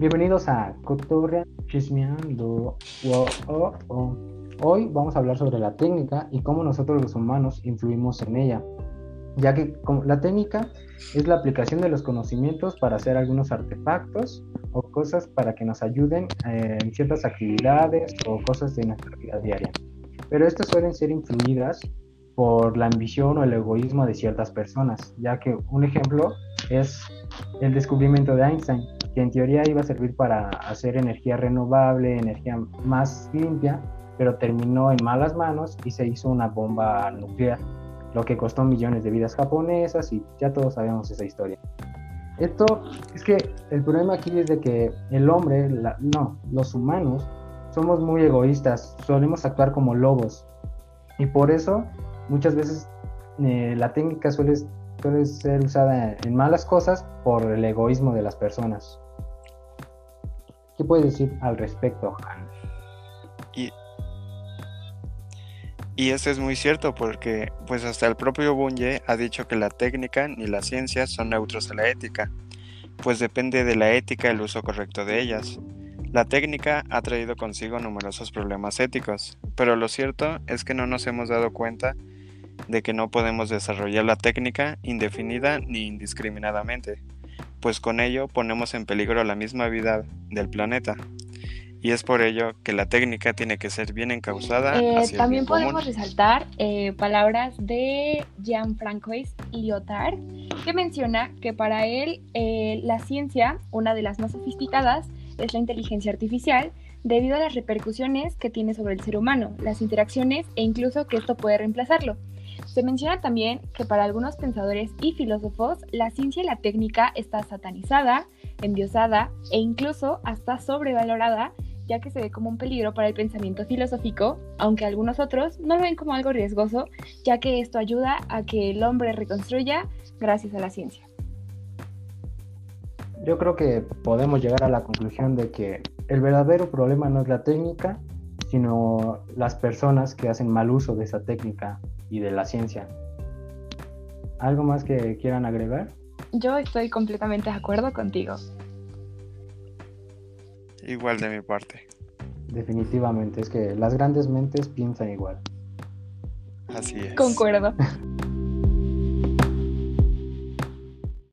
Bienvenidos a Cotorrea Chismeando. Hoy vamos a hablar sobre la técnica y cómo nosotros los humanos influimos en ella, ya que la técnica es la aplicación de los conocimientos para hacer algunos artefactos o cosas para que nos ayuden eh, en ciertas actividades o cosas de nuestra vida diaria. Pero estas suelen ser influidas por la ambición o el egoísmo de ciertas personas, ya que un ejemplo es el descubrimiento de Einstein, que en teoría iba a servir para hacer energía renovable, energía más limpia, pero terminó en malas manos y se hizo una bomba nuclear, lo que costó millones de vidas japonesas y ya todos sabemos esa historia. Esto es que el problema aquí es de que el hombre, no, los humanos, somos muy egoístas, solemos actuar como lobos y por eso muchas veces eh, la técnica suele puede ser usada en malas cosas por el egoísmo de las personas. ¿Qué puedes decir al respecto, Han? Y, y eso es muy cierto porque pues hasta el propio Bunye ha dicho que la técnica ni la ciencia son neutros a la ética, pues depende de la ética el uso correcto de ellas. La técnica ha traído consigo numerosos problemas éticos, pero lo cierto es que no nos hemos dado cuenta de que no podemos desarrollar la técnica indefinida ni indiscriminadamente, pues con ello ponemos en peligro la misma vida del planeta. Y es por ello que la técnica tiene que ser bien encausada. Eh, también podemos resaltar eh, palabras de Jean-Francois Lyotard, que menciona que para él eh, la ciencia, una de las más sofisticadas, es la inteligencia artificial, debido a las repercusiones que tiene sobre el ser humano, las interacciones e incluso que esto puede reemplazarlo. Se menciona también que para algunos pensadores y filósofos la ciencia y la técnica está satanizada, endiosada e incluso hasta sobrevalorada, ya que se ve como un peligro para el pensamiento filosófico, aunque algunos otros no lo ven como algo riesgoso, ya que esto ayuda a que el hombre reconstruya gracias a la ciencia. Yo creo que podemos llegar a la conclusión de que el verdadero problema no es la técnica, sino las personas que hacen mal uso de esa técnica y de la ciencia. ¿Algo más que quieran agregar? Yo estoy completamente de acuerdo contigo. Igual de mi parte. Definitivamente, es que las grandes mentes piensan igual. Así es. Concuerdo.